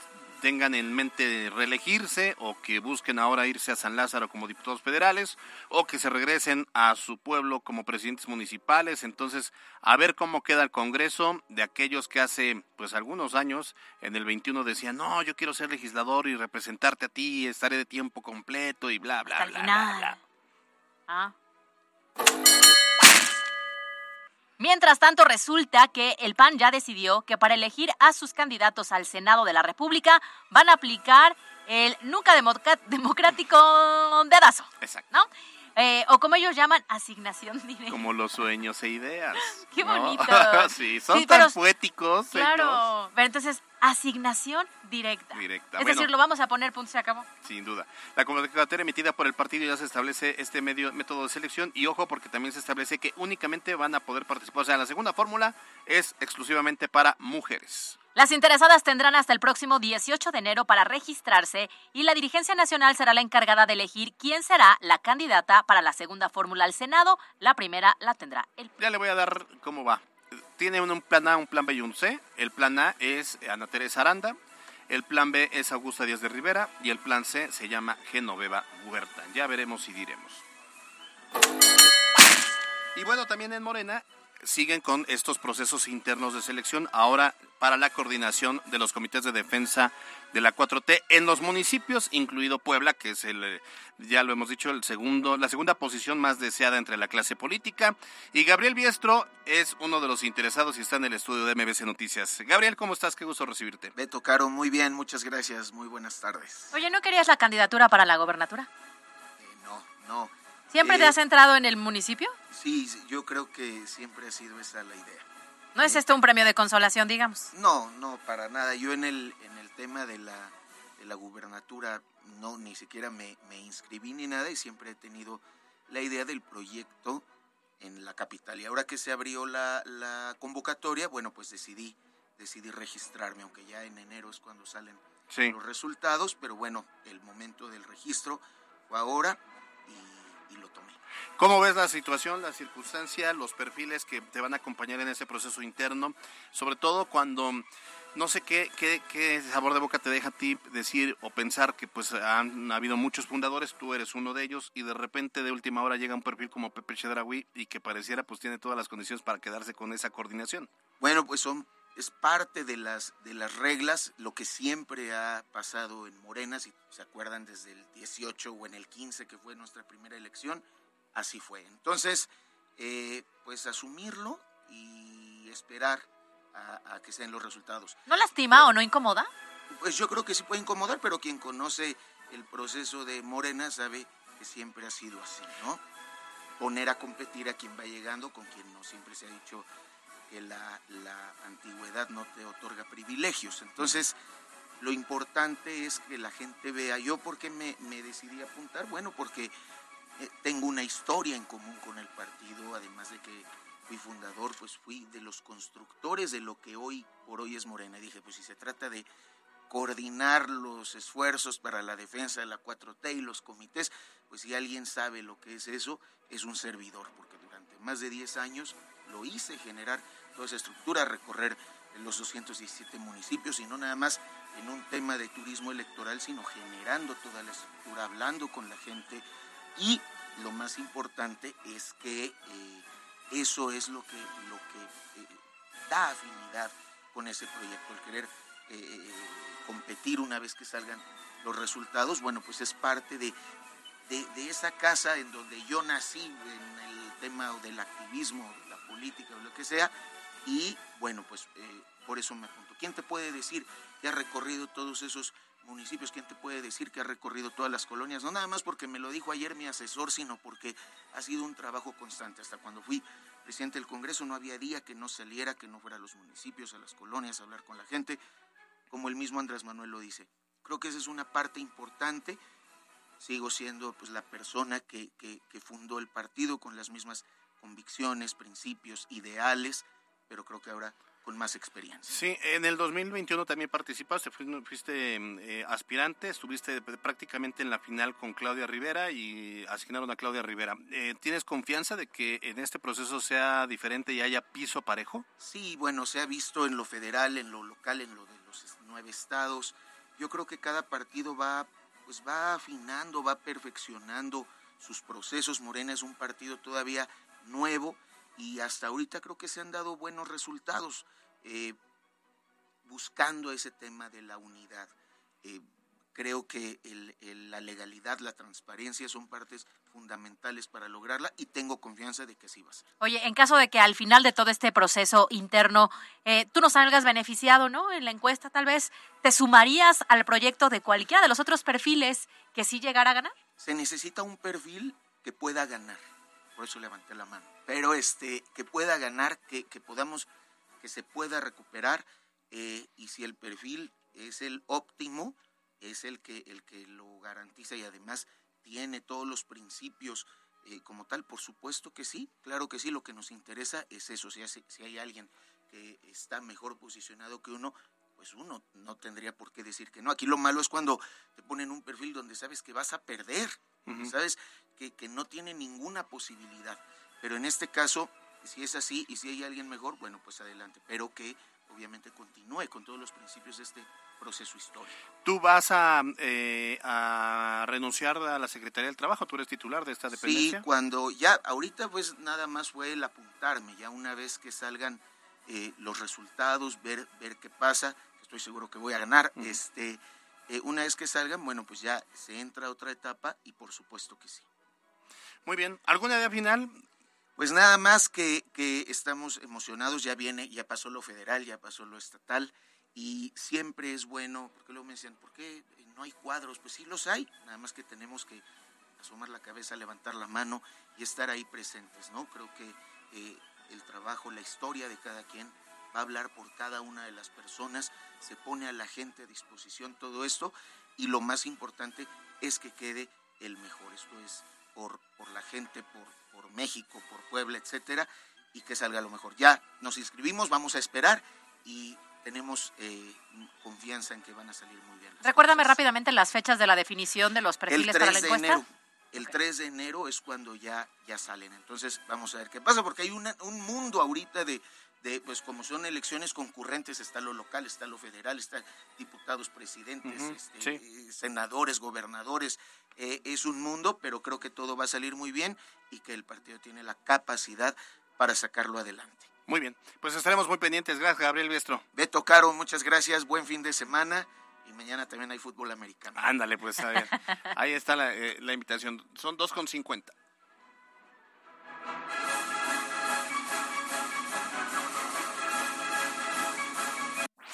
tengan en mente reelegirse o que busquen ahora irse a San Lázaro como diputados federales o que se regresen a su pueblo como presidentes municipales. Entonces, a ver cómo queda el Congreso de aquellos que hace pues algunos años, en el 21 decían, no, yo quiero ser legislador y representarte a ti, estaré de tiempo completo y bla, bla, bla, bla, bla. Ah. Mientras tanto, resulta que el PAN ya decidió que para elegir a sus candidatos al Senado de la República van a aplicar el nunca democrático dedazo. Exacto. ¿No? Eh, o como ellos llaman, asignación directa. Como los sueños e ideas. Qué bonito. sí, son tan poéticos. Claro. Pero entonces, asignación directa. Directa. Es decir, lo vamos a poner, punto, se acabó. Sin duda. La convocatoria emitida por el partido ya se establece este medio, método de selección y ojo porque también se establece que únicamente van a poder participar. O sea, la segunda fórmula es exclusivamente para mujeres. Las interesadas tendrán hasta el próximo 18 de enero para registrarse y la dirigencia nacional será la encargada de elegir quién será la candidata para la segunda fórmula al Senado. La primera la tendrá el. Ya le voy a dar cómo va. Tiene un plan A, un plan B y un C. El plan A es Ana Teresa Aranda. El plan B es Augusta Díaz de Rivera y el plan C se llama Genoveva Huerta. Ya veremos y diremos. Y bueno, también en Morena siguen con estos procesos internos de selección ahora para la coordinación de los comités de defensa de la 4T en los municipios, incluido Puebla, que es el, eh, ya lo hemos dicho, el segundo, la segunda posición más deseada entre la clase política. Y Gabriel Biestro es uno de los interesados y está en el estudio de MBC Noticias. Gabriel, ¿cómo estás? Qué gusto recibirte. Beto Caro, muy bien, muchas gracias, muy buenas tardes. Oye, ¿no querías la candidatura para la gobernatura? Eh, no, no. ¿Siempre te Eh, has centrado en el municipio? Sí, sí, yo creo que siempre ha sido esa la idea. ¿No es esto un premio de consolación, digamos? No, no, para nada. Yo en el, en el tema de la, de la gubernatura no, ni siquiera me, me inscribí ni nada y siempre he tenido la idea del proyecto en la capital. Y ahora que se abrió la, la convocatoria, bueno, pues decidí, decidí registrarme, aunque ya en enero es cuando salen Sí. los resultados, pero bueno, el momento del registro fue ahora lo. ¿Cómo ves la situación, la circunstancia, los perfiles que te van a acompañar en ese proceso interno? Sobre todo cuando no sé qué, sabor de boca te deja a ti decir o pensar que pues han habido muchos fundadores, tú eres uno de ellos y de repente de última hora llega un perfil como Pepe Chedraui y que pareciera pues tiene todas las condiciones para quedarse con esa coordinación. Bueno, pues son es parte de las de las reglas, lo que siempre ha pasado en Morena, si se acuerdan desde el 18 o en el 15 que fue nuestra primera elección, así fue. Entonces, eh, pues asumirlo y esperar a, que sean los resultados. ¿No lastima o no incomoda? Pues yo creo que sí puede incomodar, pero quien conoce el proceso de Morena sabe que siempre ha sido así, ¿no? Poner a competir a quien va llegando con quien no siempre se ha dicho que la, antigüedad no te otorga privilegios. Entonces, lo importante es que la gente vea, yo por qué me, me decidí apuntar, bueno, porque eh, tengo una historia en común con el partido, además de que fui fundador, pues fui de los constructores de lo que hoy por hoy es Morena. Dije, pues si se trata de coordinar los esfuerzos para la defensa de la 4T y los comités, pues si alguien sabe lo que es eso, es un servidor, porque durante más de 10 años lo hice generar toda esa estructura, recorrer los 217 municipios y no nada más en un tema de turismo electoral, sino generando toda la estructura, hablando con la gente. Y lo más importante es que eh, eso es lo que, lo que eh, da afinidad con ese proyecto, el querer eh, competir una vez que salgan los resultados, bueno, pues es parte de, de, esa casa en donde yo nací en el tema del activismo, de la política o lo que sea, y bueno, pues eh, por eso me apunto. ¿Quién te puede decir que ha recorrido todos esos municipios, ¿quién te puede decir que ha recorrido todas las colonias? No nada más porque me lo dijo ayer mi asesor, sino porque ha sido un trabajo constante. Hasta cuando fui presidente del Congreso no había día que no saliera, que no fuera a los municipios, a las colonias, a hablar con la gente, como el mismo Andrés Manuel lo dice. Creo que esa es una parte importante. Sigo siendo pues, la persona que, que, que fundó el partido con las mismas convicciones, principios, ideales, pero creo que ahora con más experiencia. Sí, en el 2021 también participaste, fuiste, eh, aspirante, estuviste prácticamente en la final con Claudia Rivera y asignaron a Claudia Rivera. Eh, ¿Tienes confianza de que en este proceso sea diferente y haya piso parejo? Sí, bueno, se ha visto en lo federal, en lo local, en lo de los nueve estados. Yo creo que cada partido va, pues va afinando, va perfeccionando sus procesos. Morena es un partido todavía nuevo y hasta ahorita creo que se han dado buenos resultados eh, buscando ese tema de la unidad. Eh, creo que la legalidad, la transparencia son partes fundamentales para lograrla y tengo confianza de que así va a ser. Oye, en caso de que al final de todo este proceso interno eh, tú no salgas beneficiado, ¿no? En la encuesta tal vez, ¿te sumarías al proyecto de cualquiera de los otros perfiles que sí llegara a ganar? Se necesita un perfil que pueda ganar por eso levanté la mano, pero este, que pueda ganar, que, que podamos, que se pueda recuperar, eh, y si el perfil es el óptimo, es el que, el que lo garantiza y además tiene todos los principios eh, como tal, por supuesto que sí, claro que sí, lo que nos interesa es eso, si, si hay alguien que está mejor posicionado que uno, pues uno no tendría por qué decir que no. Aquí lo malo es cuando te ponen un perfil donde sabes que vas a perder, sabes que, que, no tiene ninguna posibilidad. Pero en este caso, si es así y si hay alguien mejor, bueno, pues adelante. Pero que obviamente continúe con todos los principios de este proceso histórico. ¿Tú vas a, eh, a renunciar a la Secretaría del Trabajo? ¿Tú eres titular de esta dependencia? Sí, cuando ya, ahorita pues nada más fue el apuntarme, ya una vez que salgan eh, los resultados, ver, ver qué pasa, estoy seguro que voy a ganar. este, eh, una vez que salgan, bueno, pues ya se entra a otra etapa y por supuesto que sí. Muy bien, ¿alguna idea final? Pues nada más que, que estamos emocionados, ya viene, ya pasó lo federal, ya pasó lo estatal y siempre es bueno, porque luego me decían, ¿por qué no hay cuadros? Pues sí los hay, nada más que tenemos que asomar la cabeza, levantar la mano y estar ahí presentes, ¿no? Creo que eh, el trabajo, la historia de cada quien, va a hablar por cada una de las personas, se pone a la gente a disposición todo esto y lo más importante es que quede el mejor. Esto es por, por la gente, por, por México, por Puebla, etcétera, y que salga lo mejor. Ya nos inscribimos, vamos a esperar y tenemos eh, confianza en que van a salir muy bien. Recuérdame rápidamente las fechas de la definición de los perfiles para la encuesta. De enero, El 3 de enero es cuando ya, ya salen. Entonces, vamos a ver qué pasa, porque hay una- un mundo ahorita de, de, pues como son elecciones concurrentes, está lo local, está lo federal, está diputados, presidentes, este, sí. eh, senadores, gobernadores. Eh, es un mundo, pero creo que todo va a salir muy bien y que el partido tiene la capacidad para sacarlo adelante. Muy bien, pues estaremos muy pendientes. Gracias, Gabriel Biestro. Beto Caro, muchas gracias, buen fin de semana y mañana también hay fútbol americano. Ándale, pues a ver. Ahí está la, eh, la invitación. Son 2,50.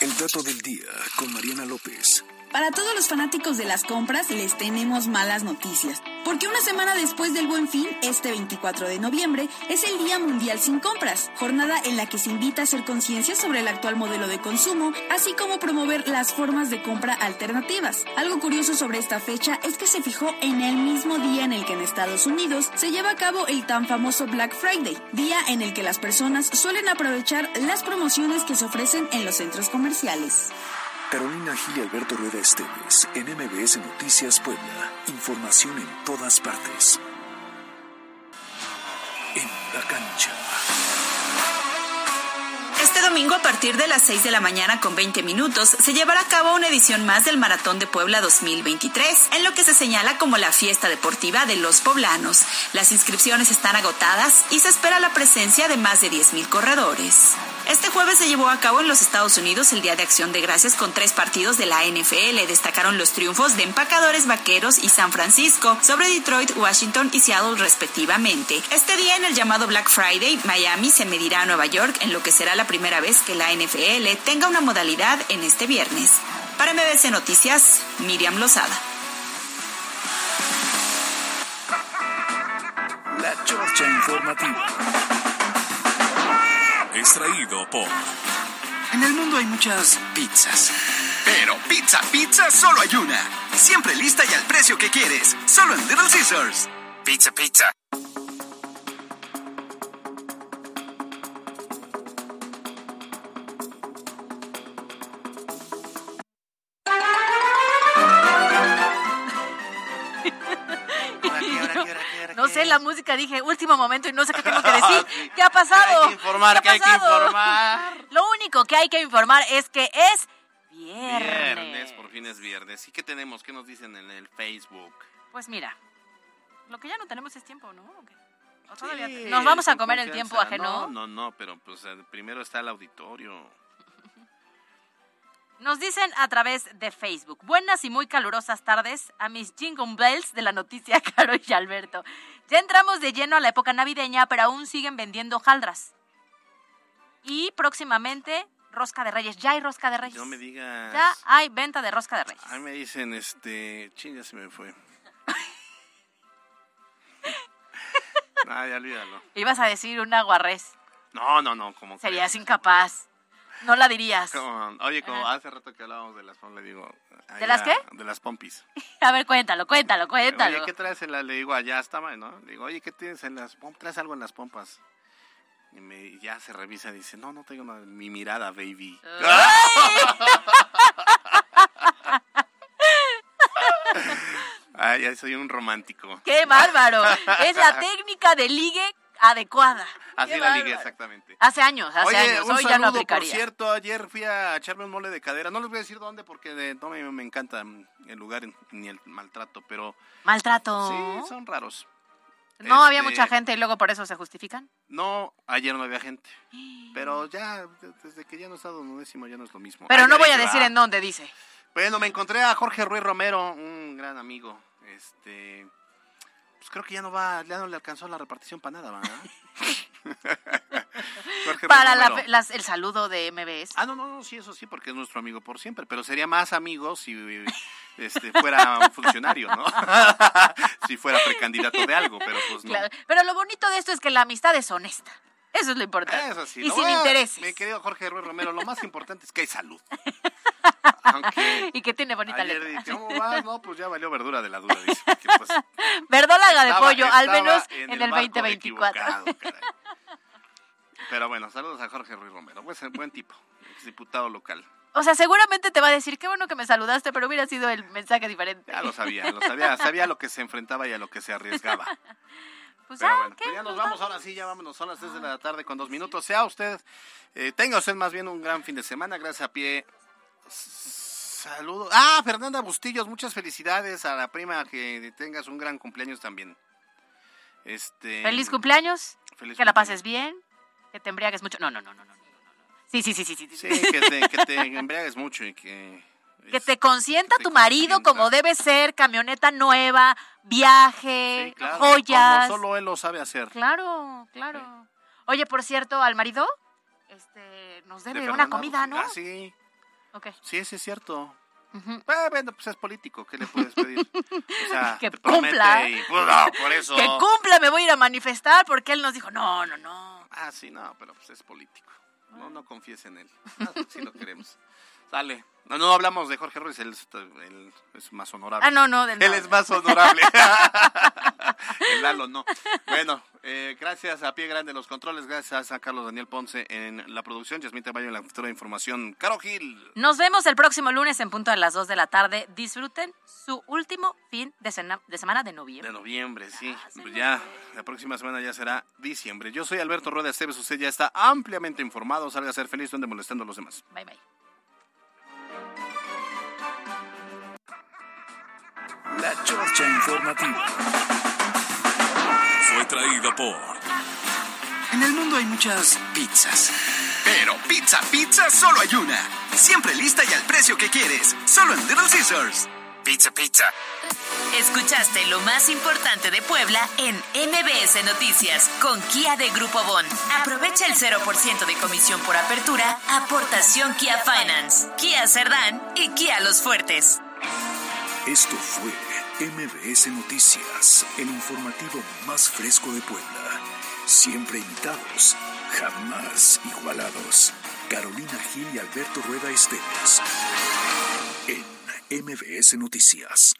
El dato del día con Mariana López. Para todos los fanáticos de las compras les tenemos malas noticias, porque una semana después del Buen Fin, este 24 de noviembre, es el Día Mundial sin Compras, jornada en la que se invita a hacer conciencia sobre el actual modelo de consumo, así como promover las formas de compra alternativas. Algo curioso sobre esta fecha es que se fijó en el mismo día en el que en Estados Unidos se lleva a cabo el tan famoso Black Friday, día en el que las personas suelen aprovechar las promociones que se ofrecen en los centros comerciales. Carolina Gil y Alberto Rueda Esteves, en MBS Noticias Puebla. Información en todas partes. En la cancha. Este domingo a partir de las 6 de la mañana con 20 minutos se llevará a cabo una edición más del Maratón de Puebla 2023, en lo que se señala como la fiesta deportiva de los poblanos. Las inscripciones están agotadas y se espera la presencia de más de 10.000 corredores. Este jueves se llevó a cabo en los Estados Unidos el Día de Acción de Gracias con tres partidos de la NFL. Destacaron los triunfos de Empacadores Vaqueros y San Francisco sobre Detroit, Washington y Seattle respectivamente. Este día en el llamado Black Friday, Miami se medirá a Nueva York en lo que será la primera vez que la NFL tenga una modalidad en este viernes. Para MBC Noticias, Miriam Lozada. La Chorcha Informativa. Extraído por... En el mundo hay muchas pizzas. Pero pizza, pizza, solo hay una. Siempre lista y al precio que quieres. Solo en Little Scissors. Pizza, pizza. La música dije último momento y no sé qué tengo que decir. ¿Qué ha pasado? Hay que informar, ¿Qué ha que hay que pasado? informar. Lo único que hay que informar es que es viernes. Viernes, por fin es viernes. ¿Y qué tenemos? ¿Qué nos dicen en el Facebook? Pues mira, lo que ya no tenemos es tiempo, ¿no? ¿O qué? ¿O todavía Sí, te- Nos vamos a comer el tiempo ajeno. No, no, no, pero pues eh, primero está el auditorio. Nos dicen a través de Facebook. Buenas y muy calurosas tardes a mis Jingle Bells de la noticia Caro y Alberto. Ya entramos de lleno a la época navideña, pero aún siguen vendiendo jaldras. Y próximamente, rosca de reyes. Ya hay rosca de reyes. No me digas. Ya hay venta de rosca de reyes. A mí me dicen, este... Ching, ya se me fue. ah, ya olvídalo. Ibas a decir un aguarrés. No, no, no, como Serías incapaz. No la dirías. Como- oye, como Ajá. hace rato que hablábamos de las pompis, le digo... ¿De las qué? De las pompis. A ver, cuéntalo, cuéntalo, cuéntalo. Oye, ¿qué traes en? Le digo, allá estaba, ¿no? Le digo, oye, ¿qué tienes en las pompas? ¿Traes algo en las pompas? Y me, ya se revisa y dice, no, no tengo nada. Mi mirada, baby. Ay, ya soy un romántico. ¡Qué bárbaro! Es la técnica de ligue adecuada. Así Qué la ligue, bárbaro. exactamente. Hace años, hace Oye, años. un Hoy ya no por aplicaría. cierto, ayer fui a echarme un mole de cadera. No les voy a decir dónde porque de- no me, me encanta el lugar ni el maltrato, pero Maltrato. sí, son raros. No había Este, mucha gente y luego por eso se justifican. No, ayer no había gente. Pero ya, de- desde que ya no está Don Onésimo, ya no es lo mismo. Pero no voy a te decir va. en dónde dice. Bueno, me encontré a Jorge Ruiz Romero, un gran amigo. Este, pues creo que ya no va, ya no le alcanzó la repartición para nada, ¿verdad? Para la- Romero. las- el saludo de MBS. Ah, no, no, no, sí, eso sí, porque es nuestro amigo por siempre, pero sería más amigo si este, fuera un funcionario, ¿no? si fuera precandidato de algo, pero pues no. Claro. Pero lo bonito de esto es que la amistad es honesta. Eso es lo importante. Eso sí. y lo sin bueno, intereses. Mi querido Jorge Ruiz Romero, lo más importante es que hay salud. Aunque y que tiene bonita ayer letra. dije, ¿cómo vas? No, pues ya valió verdura de la duda, dice. porque, pues, Verdolaga de pollo, al menos en en, el el barco 2024. equivocado, caray. Pero bueno, saludos a Jorge Ruiz Romero. Buen, buen tipo, diputado local. O sea, seguramente te va a decir, qué bueno que me saludaste, pero hubiera sido el mensaje diferente. Ya lo sabía, lo sabía, sabía a lo que se enfrentaba y a lo que se arriesgaba. Pues, Pero ah, bueno, ¿qué? pues ya nos Pues vamos, ahora sí, ya vámonos, son las 3 de la tarde con dos minutos. Sea usted, eh, tenga usted más bien un gran fin de semana, gracias a pie. Saludos. Ah, Fernanda Bustillos, muchas felicidades a la prima, que tengas un gran cumpleaños también. Este, Feliz cumpleaños, Feliz que la pases bien, que te embriagues mucho. No, no, no, no, no. Sí, sí, sí, sí, sí. Sí, que te, que te embriagues mucho y que... Que te consienta tu marido como debe ser, camioneta nueva, viaje, Claro, joyas. Como solo él lo sabe hacer. Claro, claro. Oye, por cierto, al marido este, nos De debe una Fernanda comida, ¿no? Ah, sí. Ok. Sí, sí es cierto. Eh, bueno, pues es político, ¿qué le puedes pedir? O sea, Que te cumpla. y, pues, no, por eso. Que cumpla, me voy a ir a manifestar porque él nos dijo, no, no, no. Ah, sí, no, pero pues es político. No, no confíes en él. Ah, sí lo queremos. Sale. No, no hablamos de Jorge Ruiz, él, es- él es más honorable. Ah, no, no, del Él no. es más honorable. El Lalo no. Bueno, eh, gracias a Pie Grande los controles, gracias a Carlos Daniel Ponce en la producción, Yasmín Tamayo en la cultura de información. Caro Gil. Nos vemos el próximo lunes en punto a las 2 de la tarde. Disfruten su último fin de, sena- de semana de noviembre. De noviembre, sí. Pues ya, la próxima semana ya será diciembre. Yo soy Alberto Rueda Esteves, usted ya está ampliamente informado. Salga a ser feliz, donde molestando a los demás. Bye, bye. La Chorcha Informativa. Fue traída por En el mundo hay muchas pizzas. Pero pizza, pizza, solo hay una. Siempre lista y al precio que quieres. Solo en Little Scissors. Pizza, pizza. Escuchaste lo más importante de Puebla en MBS Noticias con Kia de Grupo Bon. Aprovecha el 0% de comisión por apertura, aportación Kia Finance, Kia Cerdán y Kia Los Fuertes. Esto fue MBS Noticias, el informativo más fresco de Puebla. Siempre imitados, jamás igualados. Carolina Gil y Alberto Rueda Esteves. En MBS Noticias.